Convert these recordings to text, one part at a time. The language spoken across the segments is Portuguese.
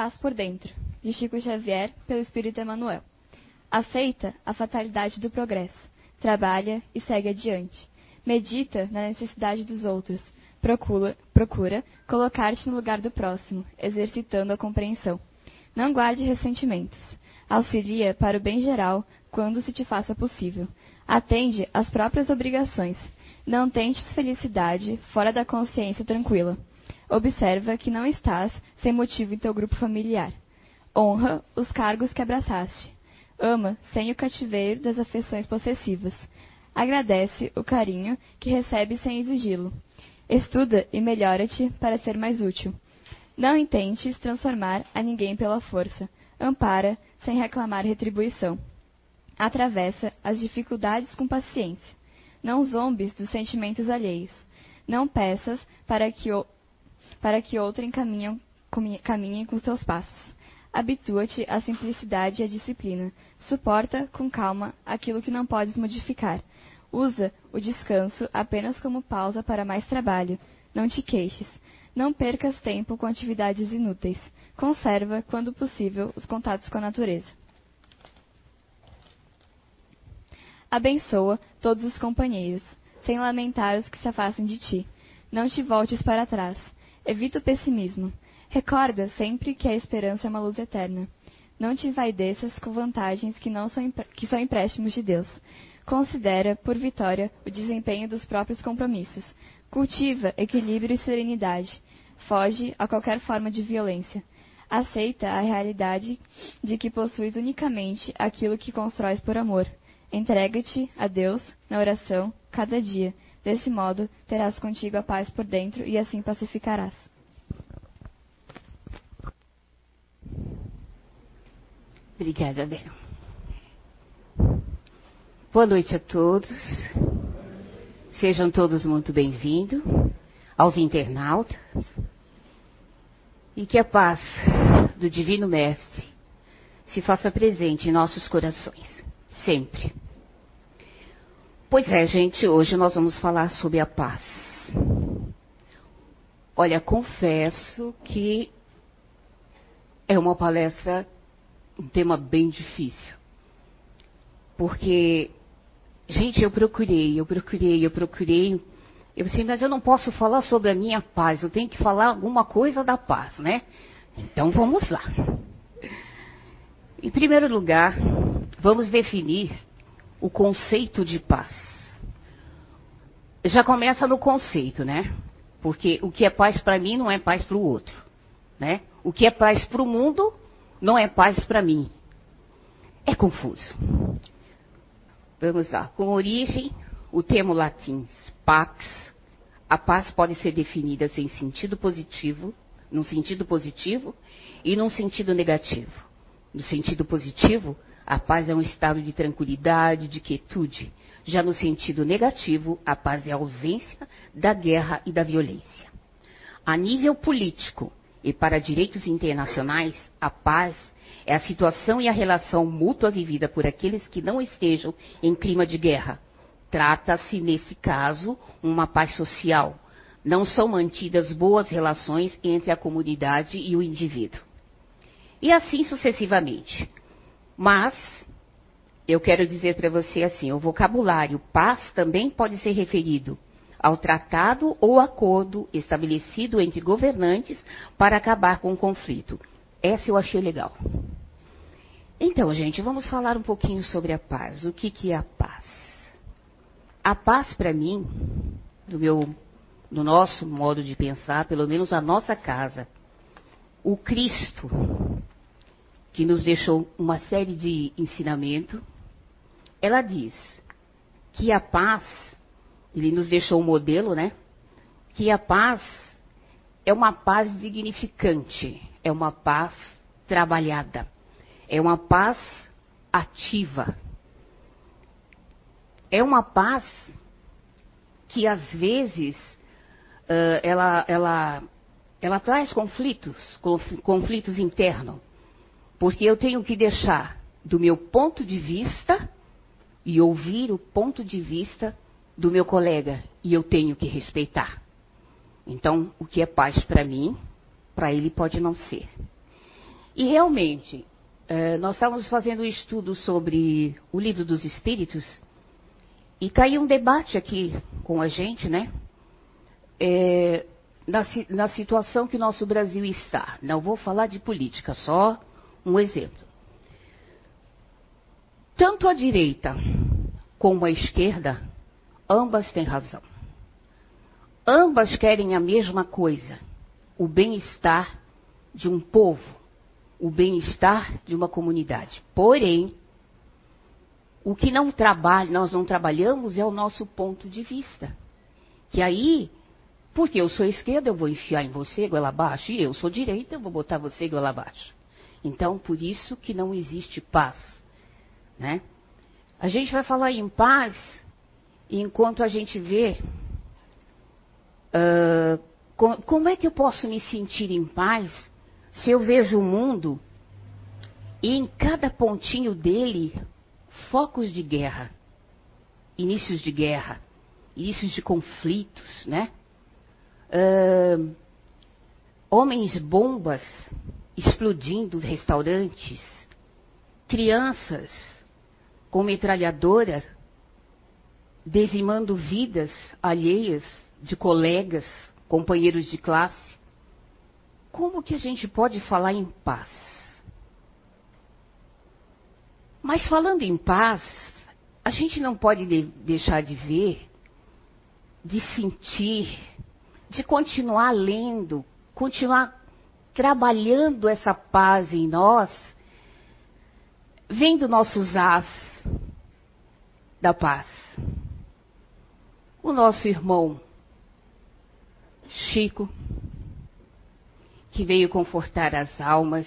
paz por dentro, de Chico Xavier, pelo Espírito Emmanuel. Aceita a fatalidade do progresso, trabalha e segue adiante. Medita na necessidade dos outros, procura, procura colocar-te no lugar do próximo, exercitando a compreensão. Não guarde ressentimentos. Auxilia para o bem geral quando se te faça possível. Atende às próprias obrigações. Não tentes felicidade fora da consciência tranquila. Observa que não estás sem motivo em teu grupo familiar. Honra os cargos que abraçaste. Ama sem o cativeiro das afeições possessivas. Agradece o carinho que recebe sem exigi-lo. Estuda e melhora-te para ser mais útil. Não intentes transformar a ninguém pela força. Ampara sem reclamar retribuição. Atravessa as dificuldades com paciência. Não zombes dos sentimentos alheios. Não peças para que, o, para que outrem caminhem, com seus passos. Habitua-te à simplicidade e à disciplina. Suporta com calma aquilo que não podes modificar. Usa o descanso apenas como pausa para mais trabalho. Não te queixes. Não percas tempo com atividades inúteis. Conserva, quando possível, os contatos com a natureza. Abençoa todos os companheiros, sem lamentar os que se afastem de ti. Não te voltes para trás. Evita o pessimismo. Recorda sempre que a esperança é uma luz eterna. Não te envaideças com vantagens que, não são, que são empréstimos de Deus. Considera, por vitória, o desempenho dos próprios compromissos. Cultiva equilíbrio e serenidade. Foge a qualquer forma de violência. Aceita a realidade de que possuis unicamente aquilo que constróis por amor. Entrega-te a Deus na oração cada dia. Desse modo, terás contigo a paz por dentro e assim pacificarás. Obrigada, Bel. Boa noite a todos. Sejam todos muito bem-vindos aos internautas. E que a paz do Divino Mestre se faça presente em nossos corações, sempre. Pois é, gente, hoje nós vamos falar sobre a paz. Olha, confesso que é uma palestra um tema bem difícil. Porque, gente, eu procurei, eu procurei, eu procurei. Eu pensei, mas eu não posso falar sobre a minha paz, eu tenho que falar alguma coisa da paz, né? Então vamos lá. Em primeiro lugar, vamos definir o conceito de paz. Já começa no conceito, né? Porque o que é paz para mim não é paz para o outro, né? O que é paz para o mundo não é paz para mim. É confuso. Vamos lá. Com origem, o termo latim pax, a paz pode ser definida em sentido positivo, num sentido positivo e num sentido negativo. No sentido positivo, a paz é um estado de tranquilidade, de quietude. Já no sentido negativo, a paz é a ausência da guerra e da violência. A nível político, e para direitos internacionais, a paz é a situação e a relação mútua vivida por aqueles que não estejam em clima de guerra. Trata-se, nesse caso, uma paz social. Não são mantidas boas relações entre a comunidade e o indivíduo. E assim sucessivamente. Mas, eu quero dizer para você assim: o vocabulário paz também pode ser referido ao tratado ou acordo estabelecido entre governantes para acabar com o conflito. Essa eu achei legal. Então, gente, vamos falar um pouquinho sobre a paz. O que, que é a paz? A paz, para mim, do meu, do nosso modo de pensar, pelo menos a nossa casa, o Cristo, que nos deixou uma série de ensinamento, ela diz que a paz ele nos deixou um modelo, né? Que a paz é uma paz dignificante, é uma paz trabalhada, é uma paz ativa. É uma paz que às vezes uh, ela, ela, ela traz conflitos, conflitos internos, porque eu tenho que deixar do meu ponto de vista e ouvir o ponto de vista do meu colega e eu tenho que respeitar. Então, o que é paz para mim, para ele pode não ser. E realmente, é, nós estávamos fazendo um estudo sobre o livro dos Espíritos e caiu um debate aqui com a gente, né? É, na, na situação que o nosso Brasil está. Não vou falar de política, só um exemplo. Tanto a direita como a esquerda, ambas têm razão. Ambas querem a mesma coisa: o bem-estar de um povo o bem-estar de uma comunidade. Porém, o que não trabalha, nós não trabalhamos é o nosso ponto de vista. Que aí, porque eu sou esquerda, eu vou enfiar em você goela abaixo, e eu sou direita, eu vou botar você goela abaixo. Então, por isso que não existe paz. Né? A gente vai falar em paz enquanto a gente vê uh, como é que eu posso me sentir em paz se eu vejo o mundo e em cada pontinho dele focos de guerra, inícios de guerra, inícios de conflitos, né? Uh, homens bombas explodindo restaurantes, crianças com metralhadora dizimando vidas alheias de colegas, companheiros de classe. Como que a gente pode falar em paz? Mas falando em paz, a gente não pode de deixar de ver, de sentir, de continuar lendo, continuar trabalhando essa paz em nós, vendo nossos as da paz. O nosso irmão Chico, que veio confortar as almas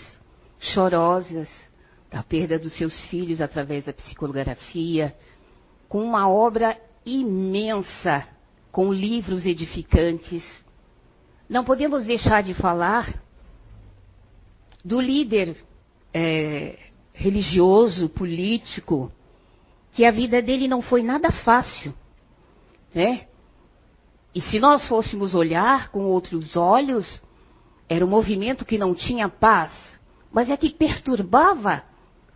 chorosas da perda dos seus filhos através da psicografia, com uma obra imensa, com livros edificantes. Não podemos deixar de falar do líder é, religioso, político, que a vida dele não foi nada fácil, né? E se nós fôssemos olhar com outros olhos, era um movimento que não tinha paz, mas é que perturbava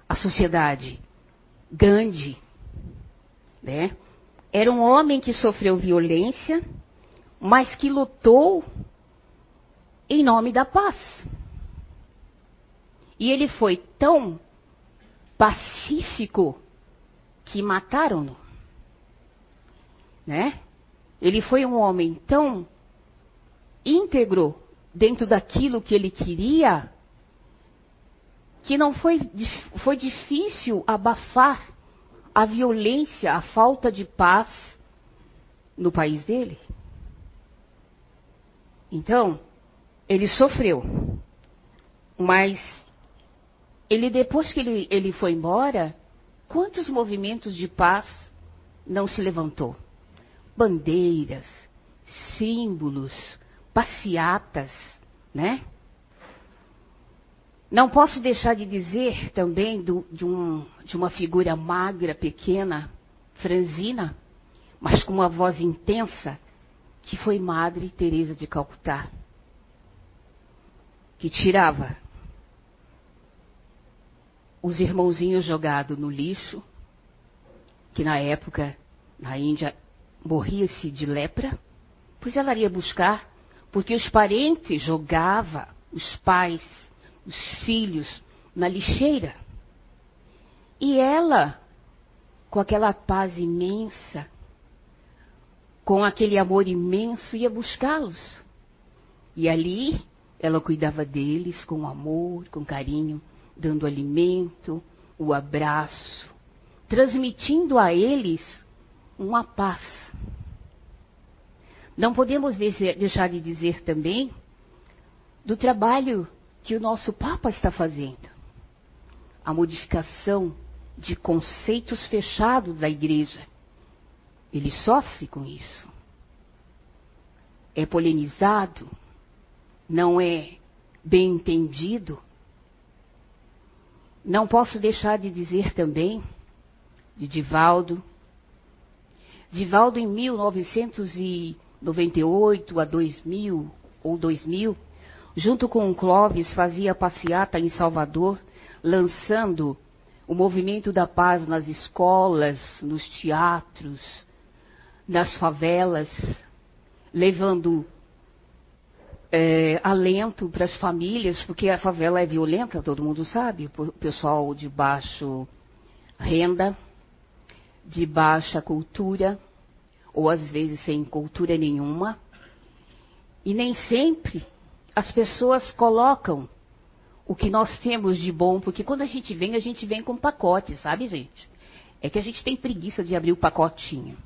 a sociedade. Gandhi, né? Era um homem que sofreu violência, mas que lutou em nome da paz. E ele foi tão pacífico que mataram-no. Né? Ele foi um homem tão íntegro dentro daquilo que ele queria, que não foi, foi difícil abafar a violência, a falta de paz no país dele. Então, ele sofreu. Mas ele depois que ele, ele foi embora, quantos movimentos de paz não se levantou? Bandeiras, símbolos, passeatas, né? Não posso deixar de dizer também do, de, um, de uma figura magra, pequena, franzina, mas com uma voz intensa, que foi Madre Teresa de Calcutá, que tirava os irmãozinhos jogados no lixo, que na época na Índia morria-se de lepra, pois ela iria buscar porque os parentes jogavam os pais, os filhos na lixeira. E ela, com aquela paz imensa, com aquele amor imenso, ia buscá-los. E ali ela cuidava deles com amor, com carinho, dando alimento, o abraço, transmitindo a eles uma paz. Não podemos deixar de dizer também do trabalho que o nosso Papa está fazendo. A modificação de conceitos fechados da igreja. Ele sofre com isso. É polemizado, não é bem entendido. Não posso deixar de dizer também de Divaldo. Divaldo, em 1900 98 a 2000 ou 2000, junto com o Clóvis, fazia passeata em Salvador, lançando o movimento da paz nas escolas, nos teatros, nas favelas, levando é, alento para as famílias, porque a favela é violenta, todo mundo sabe, o pessoal de baixo renda, de baixa cultura, ou às vezes sem cultura nenhuma. E nem sempre as pessoas colocam o que nós temos de bom, porque quando a gente vem, a gente vem com pacote, sabe, gente? É que a gente tem preguiça de abrir o pacotinho.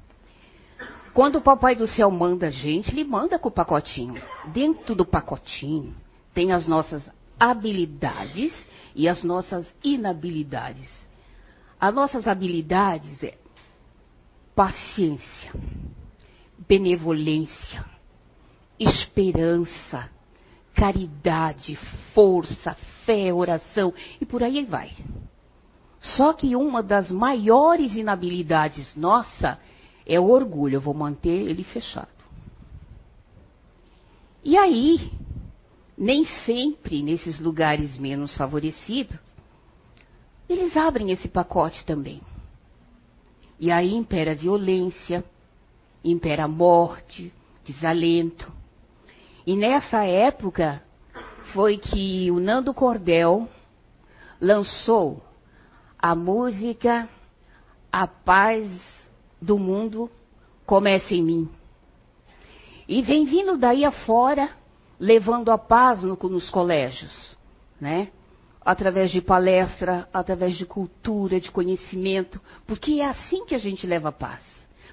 Quando o Papai do Céu manda a gente, ele manda com o pacotinho. Dentro do pacotinho tem as nossas habilidades e as nossas inabilidades. As nossas habilidades é paciência, benevolência, esperança, caridade, força, fé, oração e por aí vai. Só que uma das maiores inabilidades nossa é o orgulho. Eu vou manter ele fechado. E aí, nem sempre nesses lugares menos favorecidos, eles abrem esse pacote também. E aí impera a violência, impera a morte, desalento. E nessa época foi que o Nando Cordel lançou a música A Paz do Mundo Começa em Mim. E vem vindo daí afora, levando a paz no, nos colégios, né? através de palestra, através de cultura, de conhecimento, porque é assim que a gente leva paz.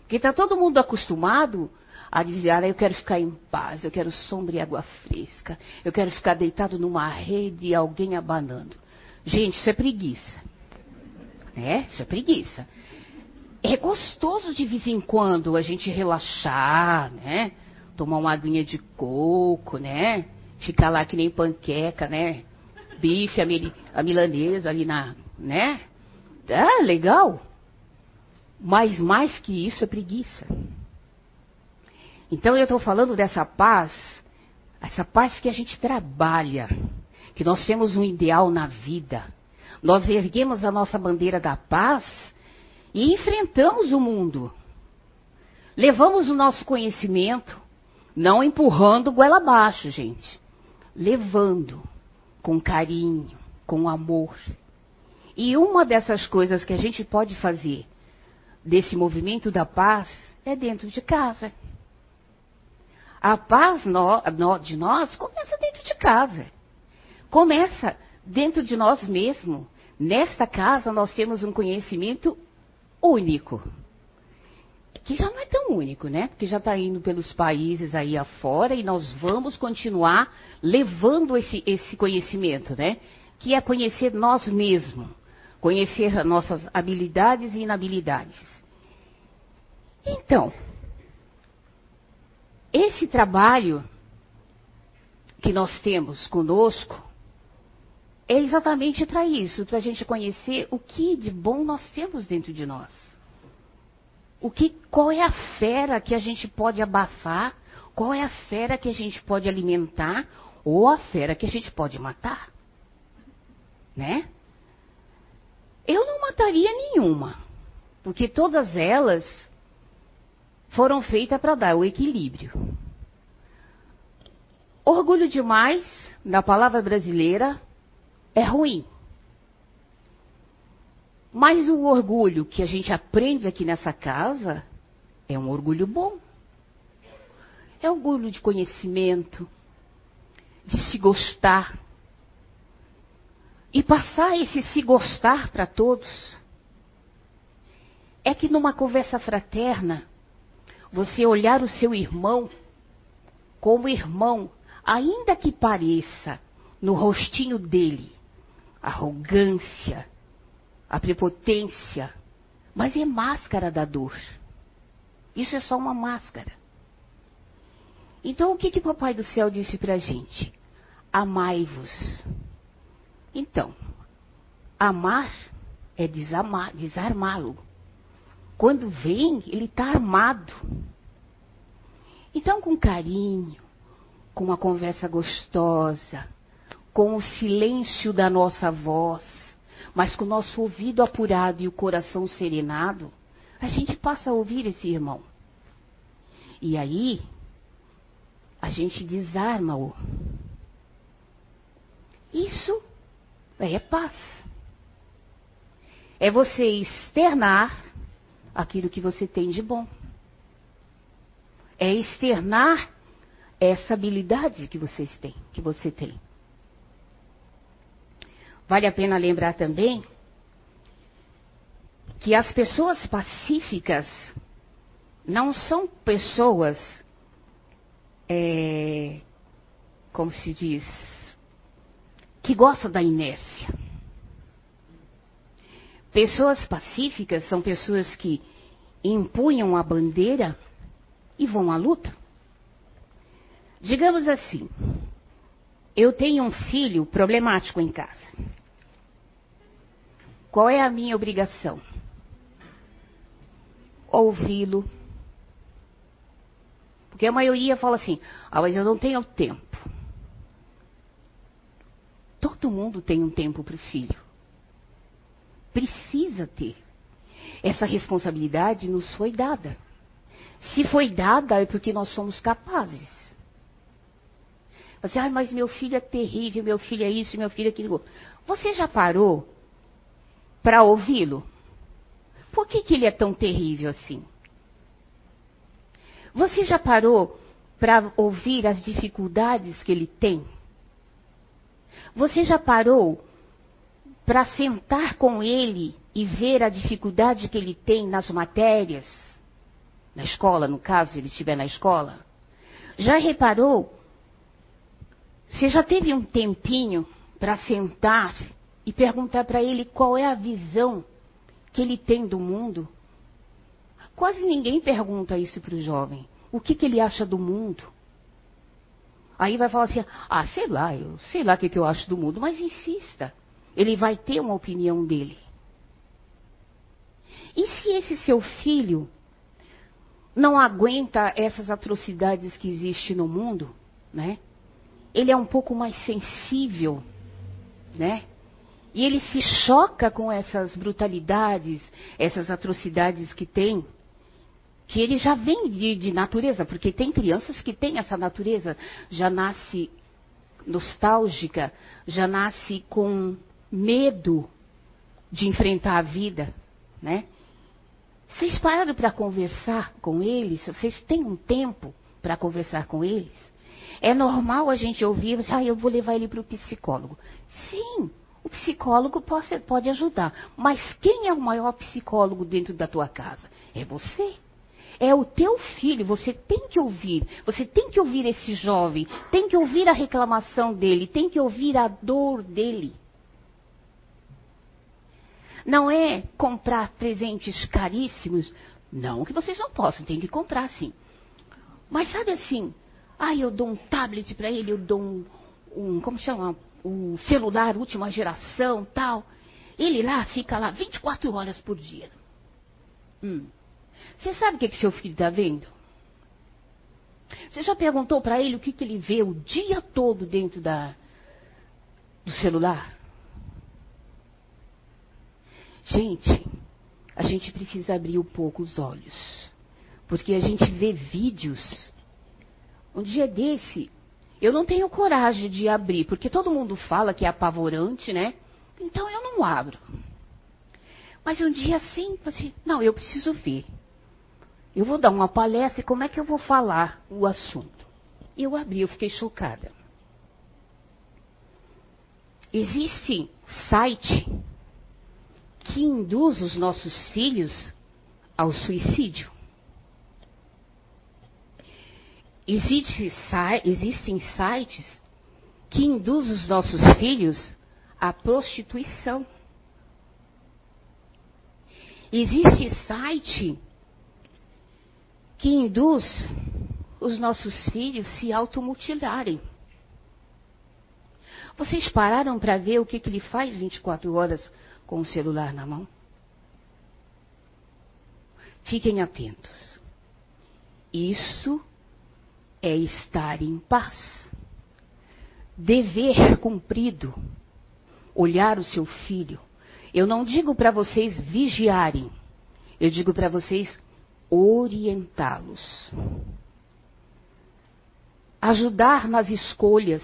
Porque está todo mundo acostumado a dizer, ah, eu quero ficar em paz, eu quero sombra e água fresca, eu quero ficar deitado numa rede e alguém abanando. Gente, isso é preguiça. Né? Isso é preguiça. É gostoso de vez em quando a gente relaxar, né? Tomar uma aguinha de coco, né? Ficar lá que nem panqueca, né? bife, a, a milanesa ali na, né? É legal. Mas mais que isso é preguiça. Então eu estou falando dessa paz, essa paz que a gente trabalha, que nós temos um ideal na vida. Nós erguemos a nossa bandeira da paz e enfrentamos o mundo. Levamos o nosso conhecimento, não empurrando goela abaixo, gente. Levando com carinho, com amor. E uma dessas coisas que a gente pode fazer desse movimento da paz é dentro de casa. A paz no, no, de nós começa dentro de casa. Começa dentro de nós mesmos. Nesta casa nós temos um conhecimento único que já não é tão único, né? Porque já está indo pelos países aí afora e nós vamos continuar levando esse, esse conhecimento, né? Que é conhecer nós mesmos, conhecer nossas habilidades e inabilidades. Então, esse trabalho que nós temos conosco é exatamente para isso, para a gente conhecer o que de bom nós temos dentro de nós. O que, qual é a fera que a gente pode abafar? Qual é a fera que a gente pode alimentar? Ou a fera que a gente pode matar? Né? Eu não mataria nenhuma, porque todas elas foram feitas para dar o equilíbrio. Orgulho demais, na palavra brasileira, é ruim. Mas o orgulho que a gente aprende aqui nessa casa é um orgulho bom. É orgulho de conhecimento, de se gostar. E passar esse se gostar para todos. É que numa conversa fraterna, você olhar o seu irmão como irmão, ainda que pareça no rostinho dele arrogância, a prepotência, mas é máscara da dor. Isso é só uma máscara. Então, o que, que o Papai do Céu disse para a gente? Amai-vos. Então, amar é desarmá-lo. Quando vem, ele está armado. Então, com carinho, com uma conversa gostosa, com o silêncio da nossa voz, mas com o nosso ouvido apurado e o coração serenado, a gente passa a ouvir esse irmão. E aí, a gente desarma-o. Isso é paz. É você externar aquilo que você tem de bom. É externar essa habilidade que vocês têm, que você tem. Vale a pena lembrar também que as pessoas pacíficas não são pessoas, é, como se diz, que gostam da inércia. Pessoas pacíficas são pessoas que empunham a bandeira e vão à luta. Digamos assim, eu tenho um filho problemático em casa. Qual é a minha obrigação? Ouvi-lo. Porque a maioria fala assim: ah, mas eu não tenho tempo. Todo mundo tem um tempo para o filho. Precisa ter. Essa responsabilidade nos foi dada. Se foi dada, é porque nós somos capazes. Você, ah, mas meu filho é terrível, meu filho é isso, meu filho é aquilo. Você já parou para ouvi-lo? Por que, que ele é tão terrível assim? Você já parou para ouvir as dificuldades que ele tem? Você já parou para sentar com ele e ver a dificuldade que ele tem nas matérias? Na escola, no caso, se ele estiver na escola? Já reparou? Você já teve um tempinho para sentar e perguntar para ele qual é a visão que ele tem do mundo? Quase ninguém pergunta isso para o jovem. O que, que ele acha do mundo? Aí vai falar assim: ah, sei lá, eu sei lá o que, que eu acho do mundo, mas insista. Ele vai ter uma opinião dele. E se esse seu filho não aguenta essas atrocidades que existem no mundo, né? Ele é um pouco mais sensível, né? E ele se choca com essas brutalidades, essas atrocidades que tem que ele já vem de, de, natureza, porque tem crianças que têm essa natureza, já nasce nostálgica, já nasce com medo de enfrentar a vida, né? Vocês pararam para conversar com eles? Vocês têm um tempo para conversar com eles? É normal a gente ouvir, ah, eu vou levar ele para o psicólogo. Sim, o psicólogo pode, pode ajudar. Mas quem é o maior psicólogo dentro da tua casa? É você. É o teu filho, você tem que ouvir. Você tem que ouvir esse jovem, tem que ouvir a reclamação dele, tem que ouvir a dor dele. Não é comprar presentes caríssimos. Não que vocês não possam, tem que comprar sim. Mas sabe assim, ah, eu dou um tablet para ele, eu dou um, um, como chama, um celular última geração, tal. Ele lá fica lá 24 horas por dia. Hum. Você sabe o que, que seu filho está vendo? Você já perguntou para ele o que, que ele vê o dia todo dentro da, do celular? Gente, a gente precisa abrir um pouco os olhos. Porque a gente vê vídeos. Um dia desse, eu não tenho coragem de abrir, porque todo mundo fala que é apavorante, né? Então eu não abro. Mas um dia assim, assim não, eu preciso ver. Eu vou dar uma palestra e como é que eu vou falar o assunto? Eu abri, eu fiquei chocada. Existe site que induz os nossos filhos ao suicídio. Existe, existem sites que induzem os nossos filhos à prostituição. Existe site que induz os nossos filhos se automutilarem. Vocês pararam para ver o que, que ele faz 24 horas com o celular na mão? Fiquem atentos. Isso é estar em paz. dever cumprido, olhar o seu filho. Eu não digo para vocês vigiarem, eu digo para vocês orientá-los. Ajudar nas escolhas.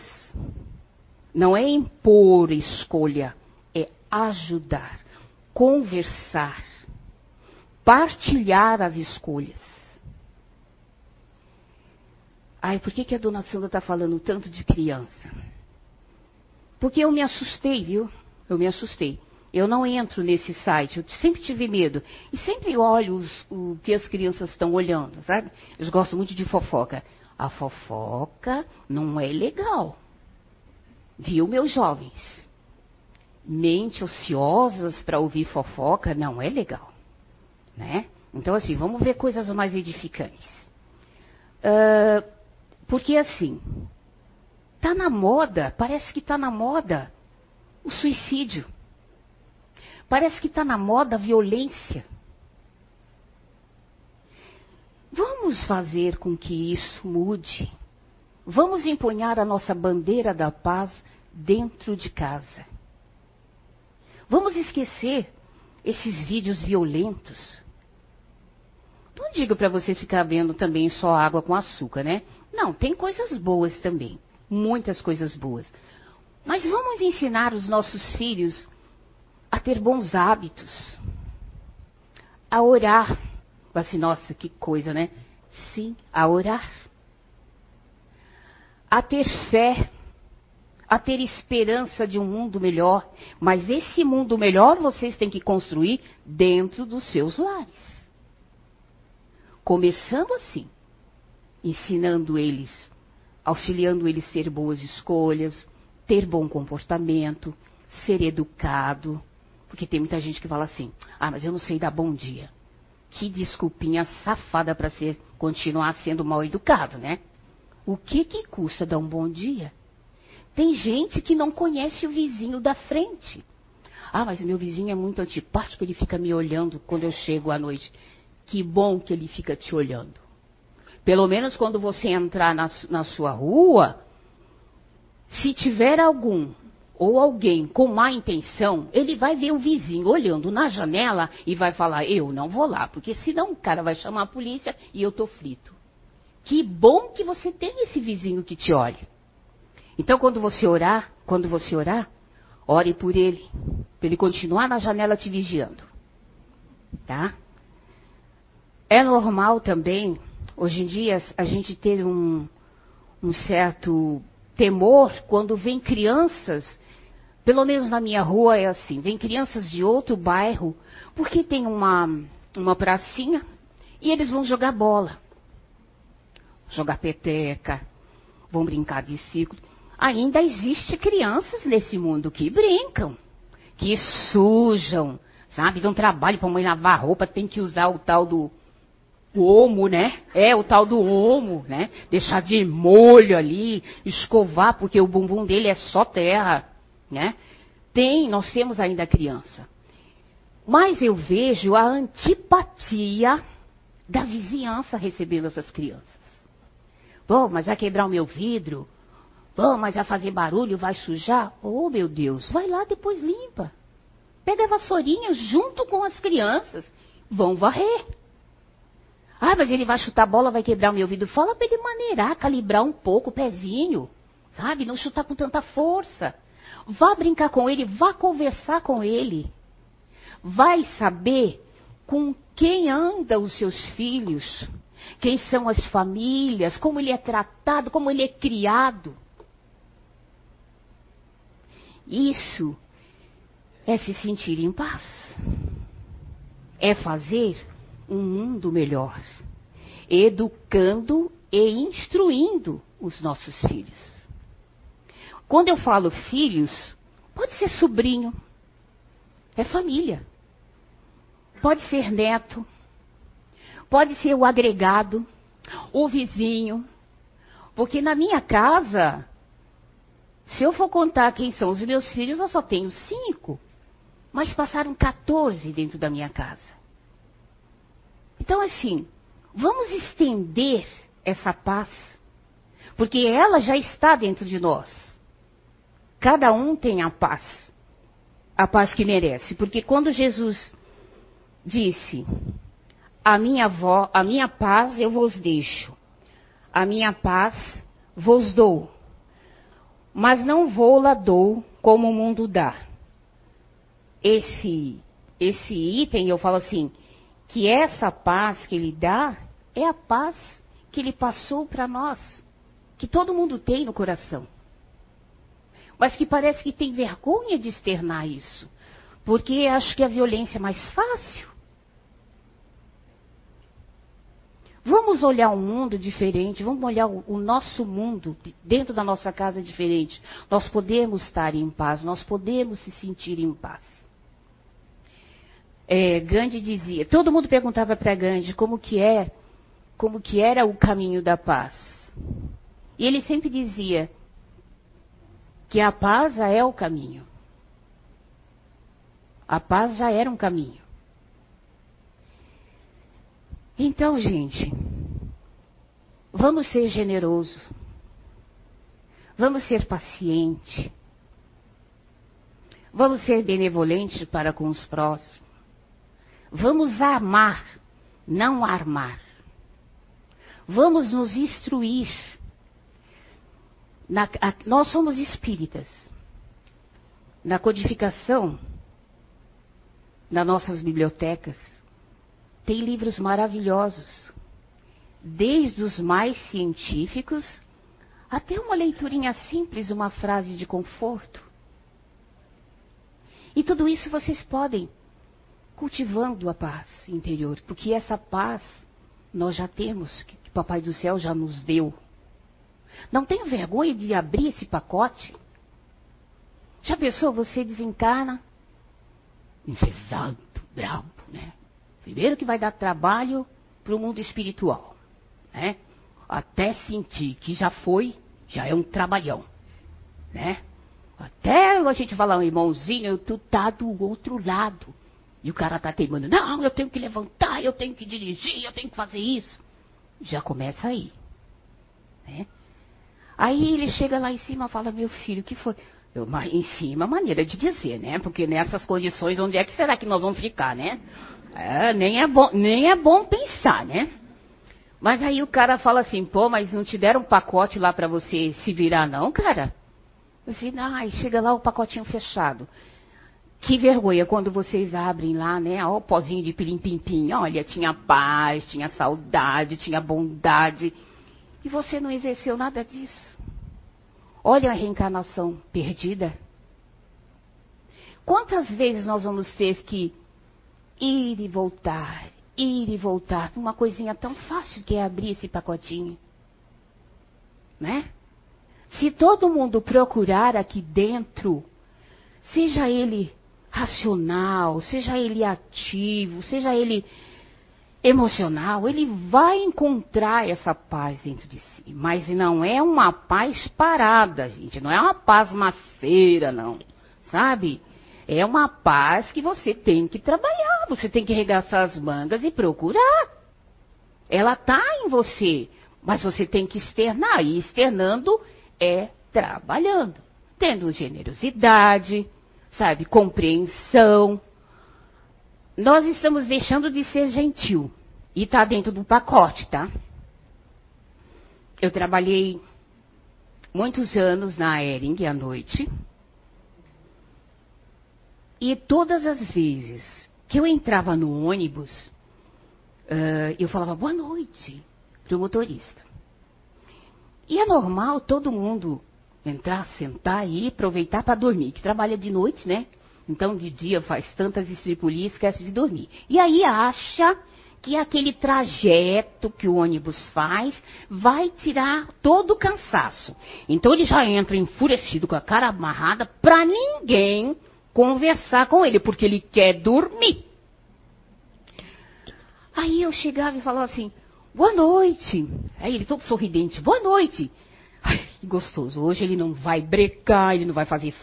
Não é impor escolha, é ajudar, conversar, partilhar as escolhas. Ai, por que, que a dona Sandra está falando tanto de criança? Porque eu me assustei, viu? Eu me assustei. Eu não entro nesse site, eu sempre tive medo. E sempre olho os, o que as crianças estão olhando, sabe? Eles gostam muito de fofoca. A fofoca não é legal. Viu, meus jovens? Mente ociosas para ouvir fofoca não é legal. Né? Então, assim, vamos ver coisas mais edificantes. Uh, porque assim, tá na moda, parece que tá na moda o suicídio. Parece que está na moda a violência. Vamos fazer com que isso mude. Vamos empunhar a nossa bandeira da paz dentro de casa. Vamos esquecer esses vídeos violentos. Não digo para você ficar vendo também só água com açúcar, né? Não, tem coisas boas também. Muitas coisas boas. Mas vamos ensinar os nossos filhos a ter bons hábitos, a orar. Assim, nossa, que coisa, né? Sim, a orar. A ter fé, a ter esperança de um mundo melhor. Mas esse mundo melhor vocês têm que construir dentro dos seus lares. Começando assim ensinando eles, auxiliando eles a ter boas escolhas, ter bom comportamento, ser educado. Porque tem muita gente que fala assim: ah, mas eu não sei dar bom dia. Que desculpinha safada para ser continuar sendo mal educado, né? O que que custa dar um bom dia? Tem gente que não conhece o vizinho da frente. Ah, mas meu vizinho é muito antipático, ele fica me olhando quando eu chego à noite. Que bom que ele fica te olhando. Pelo menos quando você entrar na, na sua rua, se tiver algum ou alguém com má intenção, ele vai ver o vizinho olhando na janela e vai falar: Eu não vou lá, porque senão o cara vai chamar a polícia e eu tô frito. Que bom que você tem esse vizinho que te olha. Então, quando você orar, quando você orar, ore por ele, para ele continuar na janela te vigiando. Tá? É normal também Hoje em dia, a gente ter um, um certo temor quando vem crianças, pelo menos na minha rua é assim, vem crianças de outro bairro, porque tem uma, uma pracinha e eles vão jogar bola, jogar peteca, vão brincar de ciclo. Ainda existe crianças nesse mundo que brincam, que sujam, sabe? Dão trabalho para a mãe lavar roupa, tem que usar o tal do o homo, né? É o tal do homo, né? Deixar de molho ali, escovar, porque o bumbum dele é só terra, né? Tem, nós temos ainda criança. Mas eu vejo a antipatia da vizinhança recebendo essas crianças. Bom, mas vai quebrar o meu vidro? Bom, mas vai fazer barulho, vai sujar? Oh, meu Deus, vai lá depois limpa. Pega a vassourinha junto com as crianças. Vão varrer. Ah, mas ele vai chutar a bola, vai quebrar o meu ouvido. Fala para ele maneirar, calibrar um pouco o pezinho. Sabe? Não chutar com tanta força. Vá brincar com ele, vá conversar com ele. Vai saber com quem andam os seus filhos, quem são as famílias, como ele é tratado, como ele é criado. Isso é se sentir em paz. É fazer um mundo melhor, educando e instruindo os nossos filhos. Quando eu falo filhos, pode ser sobrinho, é família. Pode ser neto, pode ser o agregado, o vizinho. Porque na minha casa, se eu for contar quem são os meus filhos, eu só tenho cinco. Mas passaram 14 dentro da minha casa. Então, assim, vamos estender essa paz, porque ela já está dentro de nós. cada um tem a paz, a paz que merece. Porque quando Jesus disse, a minha, vo, a minha paz eu vos deixo, a minha paz vos dou, mas não vou lá dou como o mundo dá. Esse, esse item, eu falo assim, que essa paz que ele dá é a paz que ele passou para nós, que todo mundo tem no coração. Mas que parece que tem vergonha de externar isso, porque acho que a violência é mais fácil. Vamos olhar um mundo diferente, vamos olhar o, nosso mundo dentro da nossa casa diferente. Nós podemos estar em paz, nós podemos se sentir em paz. É, Gandhi dizia, todo mundo perguntava para Gandhi como que é, como que era o caminho da paz. E ele sempre dizia que a paz já é o caminho. A paz já era um caminho. Então, gente, vamos ser generosos. Vamos ser pacientes. Vamos ser benevolentes para com os próximos. Vamos amar, não armar. Vamos nos instruir. Na, a, nós somos espíritas. Na codificação, nas nossas bibliotecas, tem livros maravilhosos, desde os mais científicos até uma leiturinha simples, uma frase de conforto. E tudo isso vocês podem cultivando a paz interior, porque essa paz nós já temos, que o Papai do Céu já nos deu. Não tenha vergonha de abrir esse pacote. Já pensou, você desencarna? Enfesado, bravo, né? Primeiro que vai dar trabalho para o mundo espiritual. Né? Até sentir que já foi, já é um trabalhão. Né? Até a gente falar, irmãozinho, tu tá do outro lado. E o cara tá teimando, não, eu tenho que levantar, eu tenho que dirigir, eu tenho que fazer isso. Já começa aí. Né? Aí ele chega lá em cima e fala, meu filho, o que foi? Eu, em cima, maneira de dizer, né? Porque nessas condições, onde é que será que nós vamos ficar, né? É, nem, é bom, nem é bom pensar, né? Mas aí o cara fala assim, pô, mas não te deram um pacote lá para você se virar, não, cara? Disse, ai, chega lá o pacotinho fechado. Que vergonha quando vocês abrem lá, né? Ó, o pozinho de pirim-pim-pim. Olha, tinha paz, tinha saudade, tinha bondade. E você não exerceu nada disso. Olha a reencarnação perdida. Quantas vezes nós vamos ter que ir e voltar, ir e voltar. Uma coisinha tão fácil que é abrir esse pacotinho. Né? Se todo mundo procurar aqui dentro, seja ele racional, seja ele ativo, seja ele emocional, ele vai encontrar essa paz dentro de si. Mas não é uma paz parada, gente. Não é uma paz maceira, não. Sabe? É uma paz que você tem que trabalhar, você tem que regaçar as mangas e procurar. Ela está em você, mas você tem que externar. E externando é trabalhando, tendo generosidade, sabe, compreensão. Nós estamos deixando de ser gentil. E está dentro do pacote, tá? Eu trabalhei muitos anos na Ering à noite. E todas as vezes que eu entrava no ônibus, uh, eu falava boa noite para o motorista. E é normal todo mundo entrar, sentar e aproveitar para dormir, que trabalha de noite, né? Então de dia faz tantas estripulias, esquece de dormir. E aí acha que aquele trajeto que o ônibus faz vai tirar todo o cansaço. Então ele já entra enfurecido com a cara amarrada para ninguém conversar com ele, porque ele quer dormir. Aí eu chegava e falava assim, boa noite. Aí ele todo sorridente, boa noite. Que gostoso. Hoje ele não vai brecar, ele não vai fazer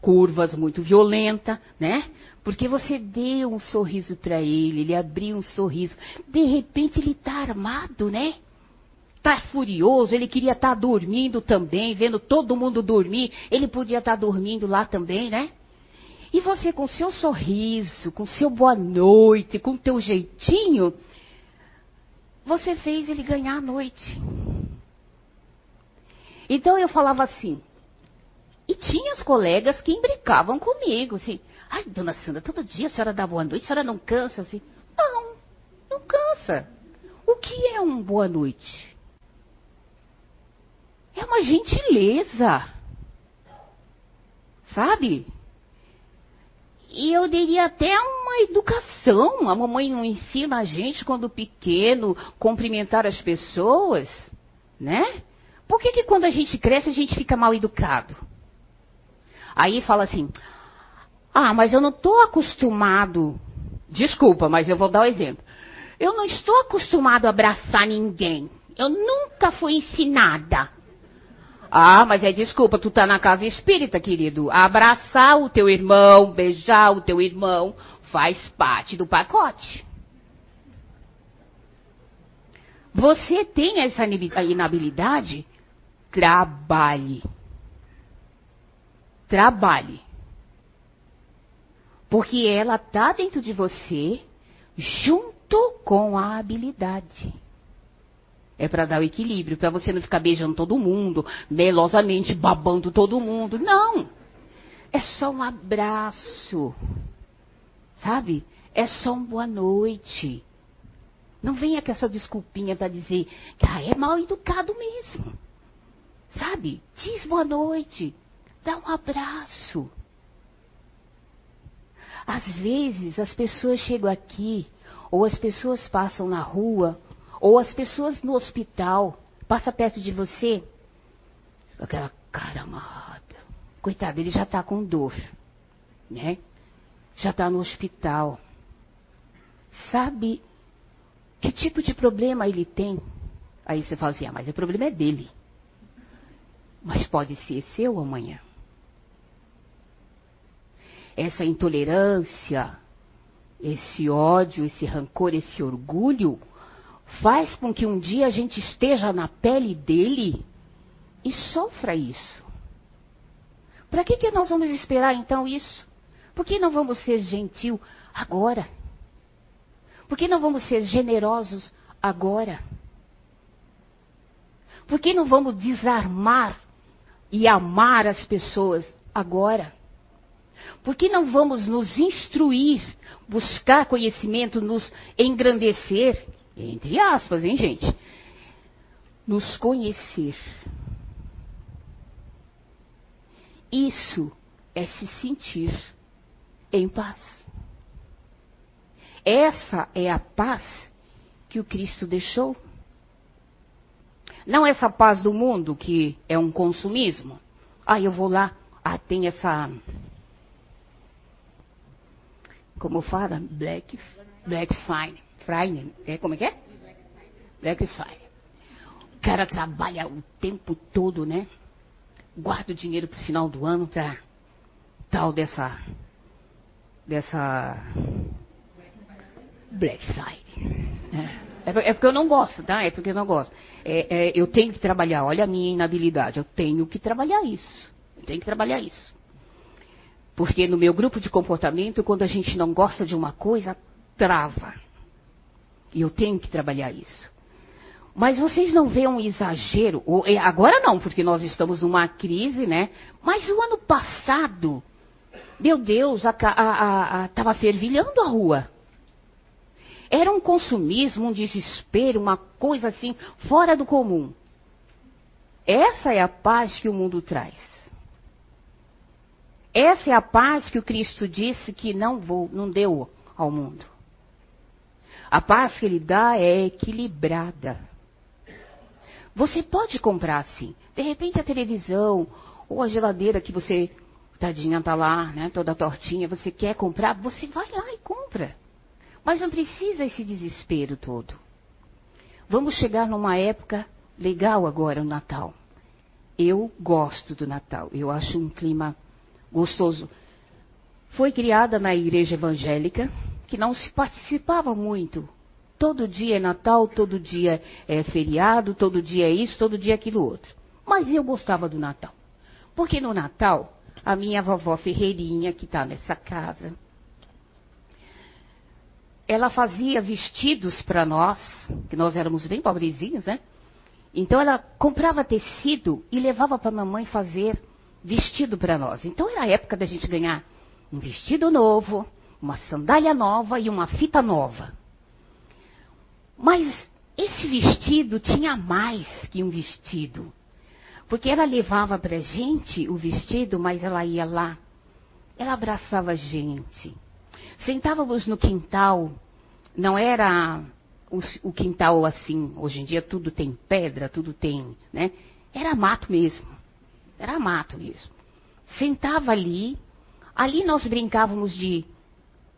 curvas muito violentas, né? Porque você deu um sorriso para ele, ele abriu um sorriso. De repente ele está armado, né? tá furioso, ele queria estar tá dormindo também, vendo todo mundo dormir, ele podia estar tá dormindo lá também, né? E você com seu sorriso, com seu boa noite, com teu jeitinho, você fez ele ganhar a noite. Então eu falava assim, e tinha os colegas que imbricavam comigo, assim, ai, dona Sandra, todo dia a senhora dá boa noite, a senhora não cansa, assim? Não, não cansa. O que é um boa noite? É uma gentileza. Sabe? E eu diria até uma educação. A mamãe não ensina a gente, quando pequeno, cumprimentar as pessoas, né? Por que, que quando a gente cresce a gente fica mal educado? Aí fala assim: Ah, mas eu não estou acostumado. Desculpa, mas eu vou dar o um exemplo. Eu não estou acostumado a abraçar ninguém. Eu nunca fui ensinada. Ah, mas é desculpa, tu tá na casa espírita, querido. Abraçar o teu irmão, beijar o teu irmão, faz parte do pacote. Você tem essa inabilidade? Trabalhe. Trabalhe. Porque ela tá dentro de você junto com a habilidade. É para dar o equilíbrio, para você não ficar beijando todo mundo, melosamente babando todo mundo. Não! É só um abraço. Sabe? É só um boa noite. Não venha com essa desculpinha para dizer que ah, é mal educado mesmo. Sabe? Diz boa noite. Dá um abraço. Às vezes as pessoas chegam aqui, ou as pessoas passam na rua, ou as pessoas no hospital passa perto de você, aquela cara amarrada. Coitado, ele já está com dor, né? Já está no hospital. Sabe que tipo de problema ele tem? Aí você fala assim, ah, mas o problema é dele. Mas pode ser seu amanhã. Essa intolerância, esse ódio, esse rancor, esse orgulho faz com que um dia a gente esteja na pele dele e sofra isso. Para que, que nós vamos esperar então isso? Por que não vamos ser gentil agora? Por que não vamos ser generosos agora? Por que não vamos desarmar e amar as pessoas agora? Por que não vamos nos instruir, buscar conhecimento, nos engrandecer entre aspas, hein, gente? Nos conhecer. Isso é se sentir em paz. Essa é a paz que o Cristo deixou. Não essa paz do mundo que é um consumismo. Ah, eu vou lá, ah, tem essa. Como fala? Black, Black. Friday, é, como é que é? Black Friday. O cara trabalha o tempo todo, né? Guarda o dinheiro pro final do ano para tal dessa dessa Black Friday. Né? É, é, porque eu não gosto, tá? É porque eu não gosto. É, é, eu tenho que trabalhar, olha a minha inabilidade, eu tenho que trabalhar isso. Eu tenho que trabalhar isso. Porque no meu grupo de comportamento, quando a gente não gosta de uma coisa, trava. E eu tenho que trabalhar isso. Mas vocês não veem um exagero? É, agora não, porque nós estamos numa crise, né? Mas o ano passado, meu Deus, estava fervilhando a rua. Era um consumismo, um desespero, uma coisa assim, fora do comum. Essa é a paz que o mundo traz. Essa é a paz que o Cristo disse que não, vou, não deu ao mundo. A paz que ele dá é equilibrada. Você pode comprar assim. De repente a televisão ou a geladeira que você, tadinha, tá lá, né, toda tortinha, você quer comprar, você vai lá e compra. Mas não precisa esse desespero todo. Vamos chegar numa época legal agora, o Natal. Eu gosto do Natal. Eu acho um clima gostoso. Foi criada na igreja evangélica, que não se participava muito Todo dia é Natal, todo dia é feriado, todo dia é isso, todo dia é aquilo outro. Mas eu gostava do Natal. Porque no Natal, a minha vovó Ferreirinha, que está nessa casa, ela fazia vestidos para nós, que nós éramos bem pobrezinhos, né? Então ela comprava tecido e levava para a mamãe fazer vestido para nós. Então era a época da gente ganhar um vestido novo, uma sandália nova e uma fita nova. Mas esse vestido tinha mais que um vestido. Porque ela levava para gente o vestido, mas ela ia lá. Ela abraçava a gente. Sentávamos no quintal, não era o, o, quintal assim, hoje em dia tudo tem pedra, tudo tem, né? Era mato mesmo. Era mato mesmo. Sentava ali, ali nós brincávamos de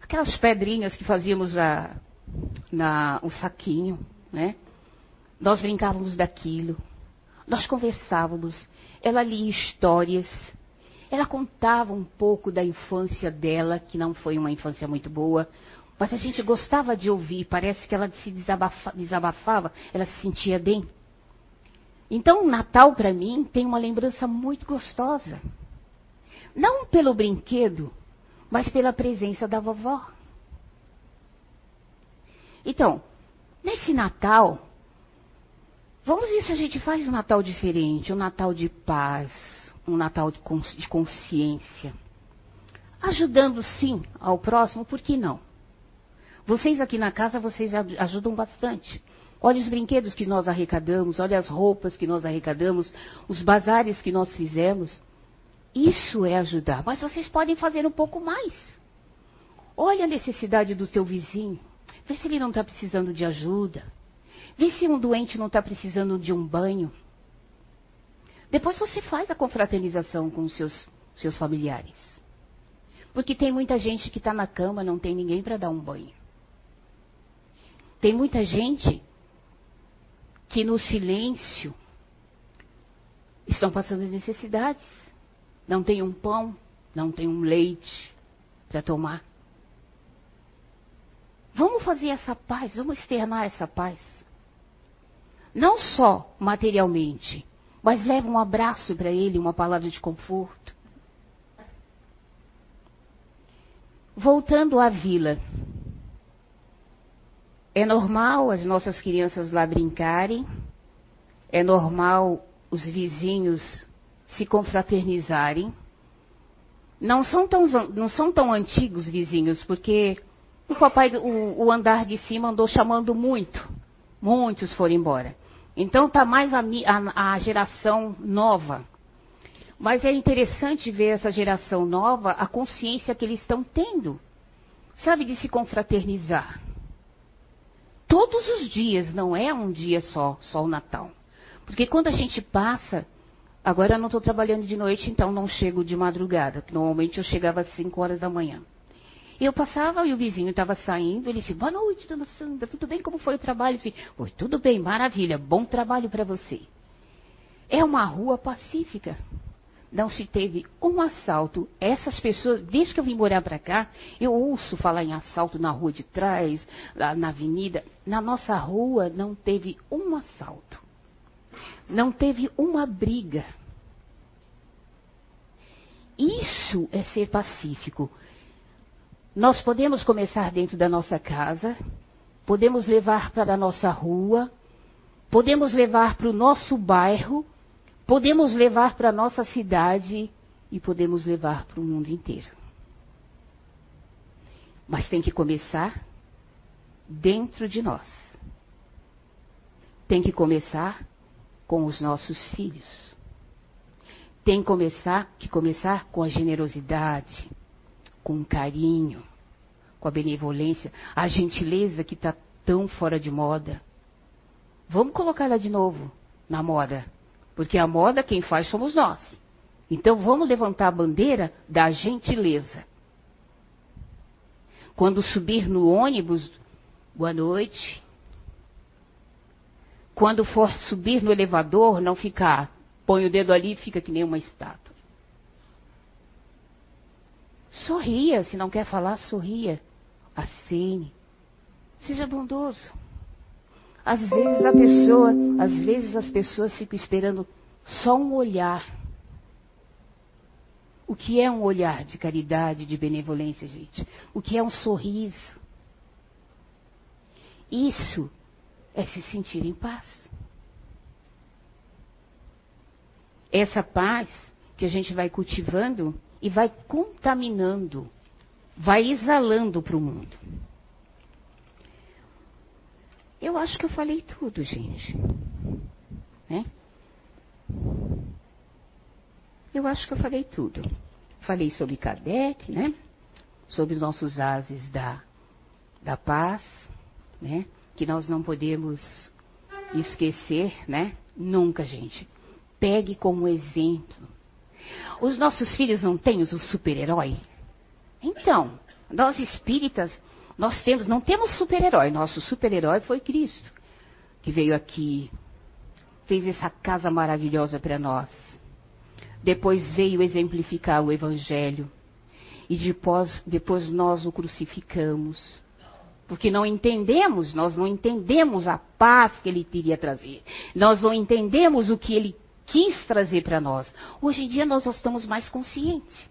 aquelas pedrinhas que fazíamos a, na, o saquinho, né? Nós brincávamos daquilo. Nós conversávamos. Ela lia histórias. Ela contava um pouco da infância dela, que não foi uma infância muito boa, mas a gente gostava de ouvir. Parece que ela se desabafa, desabafava, ela se sentia bem. Então, o Natal, para mim, tem uma lembrança muito gostosa. Não pelo brinquedo, mas pela presença da vovó. Então, nesse Natal, vamos ver se a gente faz um Natal diferente, um Natal de paz, um Natal de consciência. Ajudando sim ao próximo, por que não? Vocês aqui na casa, vocês ajudam bastante. Olha os brinquedos que nós arrecadamos, olha as roupas que nós arrecadamos, os bazares que nós fizemos. Isso é ajudar. Mas vocês podem fazer um pouco mais. Olha a necessidade do seu vizinho. Vê se ele não está precisando de ajuda. Vê se um doente não está precisando de um banho. Depois você faz a confraternização com os seus, seus familiares. Porque tem muita gente que está na cama, não tem ninguém para dar um banho. Tem muita gente que no silêncio estão passando necessidades. Não tem um pão, não tem um leite para tomar. Vamos fazer essa paz, vamos externar essa paz. Não só materialmente, mas leva um abraço para ele, uma palavra de conforto. Voltando à vila. É normal as nossas crianças lá brincarem, é normal os vizinhos se confraternizarem. Não são tão, não são tão antigos vizinhos, porque o papai, o, o andar de cima andou chamando muito. Muitos foram embora. Então está mais a, a, a, geração nova. Mas é interessante ver essa geração nova, a consciência que eles estão tendo. Sabe, de se confraternizar. Todos os dias, não é um dia só, só o Natal. Porque quando a gente passa, agora eu não estou trabalhando de noite, então não chego de madrugada. Normalmente eu chegava às 5 horas da manhã. Eu passava e o vizinho estava saindo, ele disse, boa noite, dona Sandra, tudo bem? Como foi o trabalho? Eu disse, Oi, tudo bem, maravilha, bom trabalho para você. É uma rua pacífica. Não se teve um assalto. Essas pessoas, desde que eu vim morar para cá, eu ouço falar em assalto na rua de trás, na avenida. Na nossa rua não teve um assalto. Não teve uma briga. Isso é ser pacífico. Nós podemos começar dentro da nossa casa, podemos levar para a nossa rua, podemos levar para o nosso bairro, podemos levar para a nossa cidade e podemos levar para o mundo inteiro. Mas tem que começar dentro de nós. Tem que começar com os nossos filhos. Tem que começar, que começar com a generosidade, com carinho, com a benevolência, a gentileza que está tão fora de moda. Vamos colocar ela de novo na moda, porque a moda quem faz somos nós. Então vamos levantar a bandeira da gentileza. Quando subir no ônibus, boa noite. Quando for subir no elevador, não ficar, põe o dedo ali e fica que nem uma estátua. Sorria, se não quer falar, sorria. Acene. Seja bondoso. Às vezes a pessoa, às vezes as pessoas ficam esperando só um olhar. O que é um olhar de caridade, de benevolência, gente? O que é um sorriso? Isso é se sentir em paz. Essa paz que a gente vai cultivando e vai contaminando, vai exalando para o mundo. Eu acho que eu falei tudo, gente. Né? Eu acho que eu falei tudo. Falei sobre Kardec, né? Sobre os nossos ases da, da paz, né? Que nós não podemos esquecer, né? Nunca, gente. Pegue como exemplo. Os nossos filhos não têm os super-herói? Então, nós espíritas nós temos, não temos super-herói. Nosso super-herói foi Cristo, que veio aqui, fez essa casa maravilhosa para nós. Depois veio exemplificar o Evangelho. E depois, depois nós o crucificamos. Porque não entendemos, nós não entendemos a paz que ele queria trazer. Nós não entendemos o que ele quis trazer para nós. Hoje em dia nós estamos mais conscientes.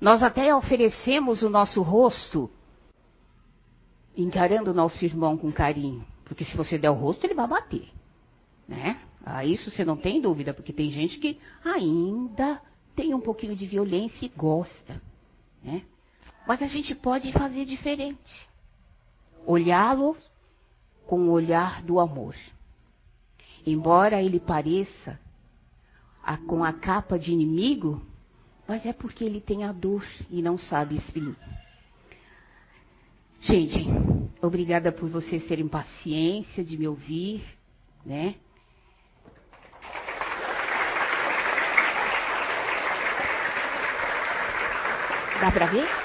Nós até oferecemos o nosso rosto, encarando o nosso irmão com carinho. Porque se você der o rosto, ele vai bater. Né? Ah, isso você não tem dúvida, porque tem gente que ainda tem um pouquinho de violência e gosta. Né? Mas a gente pode fazer diferente. Olhá-lo com o olhar do amor. Embora ele pareça a, com a capa de inimigo, mas é porque ele tem a dor e não sabe exprimir. Gente, obrigada por vocês terem paciência de me ouvir, né? Dá para ver?